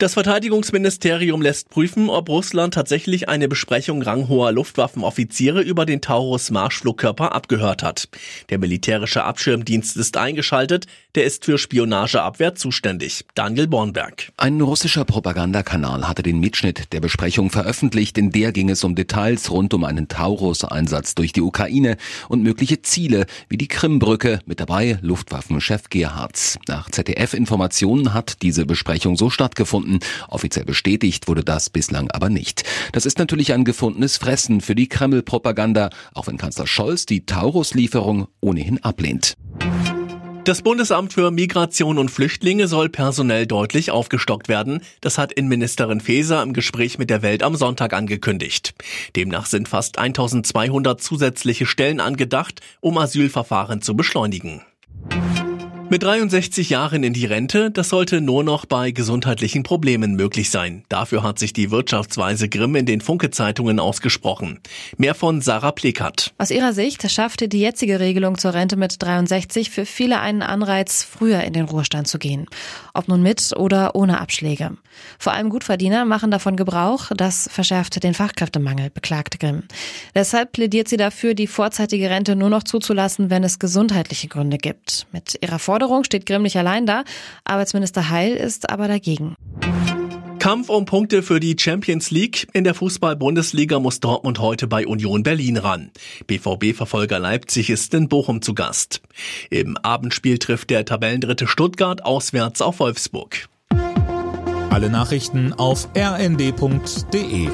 Das Verteidigungsministerium lässt prüfen, ob Russland tatsächlich eine Besprechung ranghoher Luftwaffenoffiziere über den Taurus Marschflugkörper abgehört hat. Der militärische Abschirmdienst ist eingeschaltet, der ist für Spionageabwehr zuständig. Daniel Bornberg. Ein russischer Propagandakanal hatte den Mitschnitt der Besprechung veröffentlicht, in der ging es um Details rund um einen Taurus-Einsatz durch die Ukraine und mögliche Ziele wie die Krimbrücke, mit dabei Luftwaffenchef Gerhards. Nach ZDF-Informationen hat diese Besprechung so stattgefunden gefunden. Offiziell bestätigt wurde das bislang aber nicht. Das ist natürlich ein gefundenes Fressen für die Kreml-Propaganda, auch wenn Kanzler Scholz die Taurus-Lieferung ohnehin ablehnt. Das Bundesamt für Migration und Flüchtlinge soll personell deutlich aufgestockt werden. Das hat Innenministerin Faeser im Gespräch mit der Welt am Sonntag angekündigt. Demnach sind fast 1200 zusätzliche Stellen angedacht, um Asylverfahren zu beschleunigen. Mit 63 Jahren in die Rente, das sollte nur noch bei gesundheitlichen Problemen möglich sein. Dafür hat sich die Wirtschaftsweise Grimm in den Funke-Zeitungen ausgesprochen. Mehr von Sarah Plekat. Aus ihrer Sicht schaffte die jetzige Regelung zur Rente mit 63 für viele einen Anreiz, früher in den Ruhestand zu gehen. Ob nun mit oder ohne Abschläge. Vor allem Gutverdiener machen davon Gebrauch. Das verschärft den Fachkräftemangel, beklagte Grimm. Deshalb plädiert sie dafür, die vorzeitige Rente nur noch zuzulassen, wenn es gesundheitliche Gründe gibt. Mit ihrer Forderung steht Grimm nicht allein da. Arbeitsminister Heil ist aber dagegen. Kampf um Punkte für die Champions League. In der Fußball-Bundesliga muss Dortmund heute bei Union Berlin ran. BVB-Verfolger Leipzig ist in Bochum zu Gast. Im Abendspiel trifft der Tabellendritte Stuttgart auswärts auf Wolfsburg. Alle Nachrichten auf rnd.de